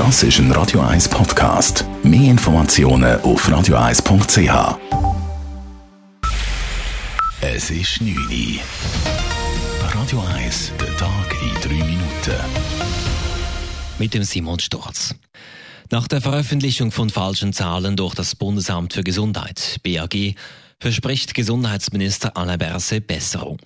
Das ist ein Radio 1 Podcast. Mehr Informationen auf radio1.ch. Es ist 9 Uhr. Radio 1, der Tag in 3 Minuten. Mit dem Simon Sturz. Nach der Veröffentlichung von falschen Zahlen durch das Bundesamt für Gesundheit, BAG, verspricht Gesundheitsminister Alain Berset Besserung.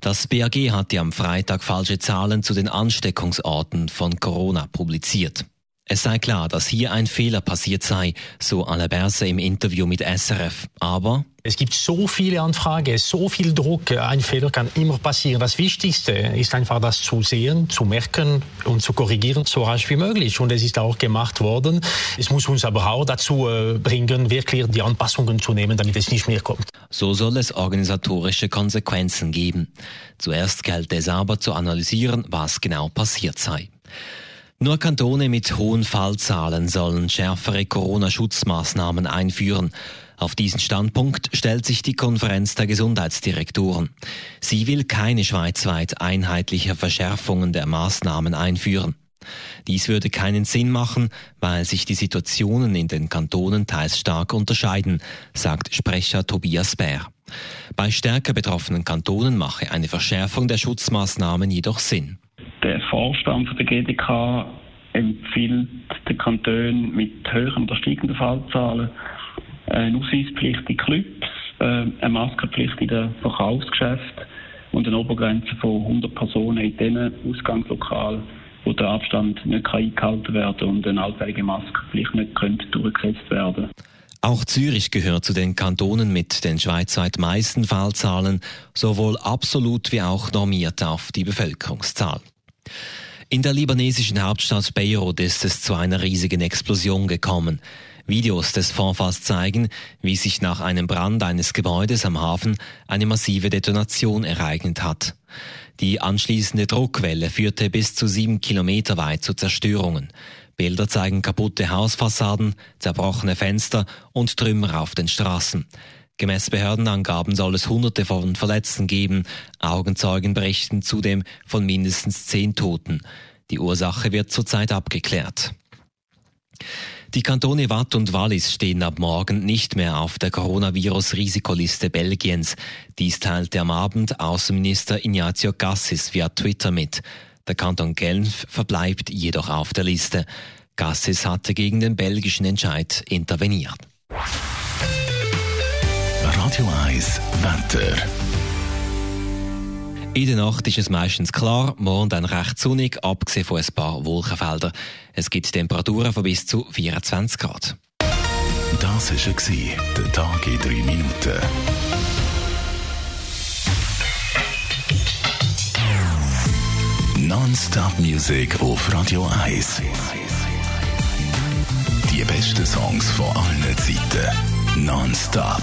Das BAG hat ja am Freitag falsche Zahlen zu den Ansteckungsorten von Corona publiziert. Es sei klar, dass hier ein Fehler passiert sei, so Alain Berset im Interview mit SRF. Aber es gibt so viele Anfragen, so viel Druck. Ein Fehler kann immer passieren. Das Wichtigste ist einfach, das zu sehen, zu merken und zu korrigieren, so rasch wie möglich. Und es ist auch gemacht worden. Es muss uns aber auch dazu äh, bringen, wirklich die Anpassungen zu nehmen, damit es nicht mehr kommt. So soll es organisatorische Konsequenzen geben. Zuerst gilt es aber zu analysieren, was genau passiert sei. Nur Kantone mit hohen Fallzahlen sollen schärfere Corona-Schutzmaßnahmen einführen. Auf diesen Standpunkt stellt sich die Konferenz der Gesundheitsdirektoren. Sie will keine schweizweit einheitliche Verschärfungen der Maßnahmen einführen. Dies würde keinen Sinn machen, weil sich die Situationen in den Kantonen teils stark unterscheiden, sagt Sprecher Tobias Bär. Bei stärker betroffenen Kantonen mache eine Verschärfung der Schutzmaßnahmen jedoch Sinn. Der Vorstand der GDK empfiehlt den Kantonen mit höheren oder steigenden Fallzahlen eine Ausweispflicht in Clubs, äh, eine Maskenpflicht in den Verkaufsgeschäften und eine Obergrenze von 100 Personen in diesen Ausgangslokalen, wo der Abstand nicht eingehalten werden kann und eine allfällige Maskenpflicht nicht durchgesetzt werden auch Zürich gehört zu den Kantonen mit den schweizweit meisten Fallzahlen, sowohl absolut wie auch normiert auf die Bevölkerungszahl. In der libanesischen Hauptstadt Beirut ist es zu einer riesigen Explosion gekommen. Videos des Vorfalls zeigen, wie sich nach einem Brand eines Gebäudes am Hafen eine massive Detonation ereignet hat. Die anschließende Druckwelle führte bis zu sieben Kilometer weit zu Zerstörungen. Bilder zeigen kaputte Hausfassaden, zerbrochene Fenster und Trümmer auf den Straßen. Gemäß Behördenangaben soll es Hunderte von Verletzten geben. Augenzeugen berichten zudem von mindestens zehn Toten. Die Ursache wird zurzeit abgeklärt. Die Kantone Watt und Wallis stehen ab morgen nicht mehr auf der Coronavirus-Risikoliste Belgiens. Dies teilte am Abend Außenminister Ignazio Gassis via Twitter mit. Der Kanton Genf verbleibt jedoch auf der Liste. Gassis hatte gegen den belgischen Entscheid interveniert. Radio 1 Wetter. In der Nacht ist es meistens klar, morgen dann recht sonnig, abgesehen von ein paar Wolkenfeldern. Es gibt Temperaturen von bis zu 24 Grad. Das war der Tag in drei Minuten. Non-Stop Music auf Radio 1. Die besten Songs von allen Zeiten. Non-Stop.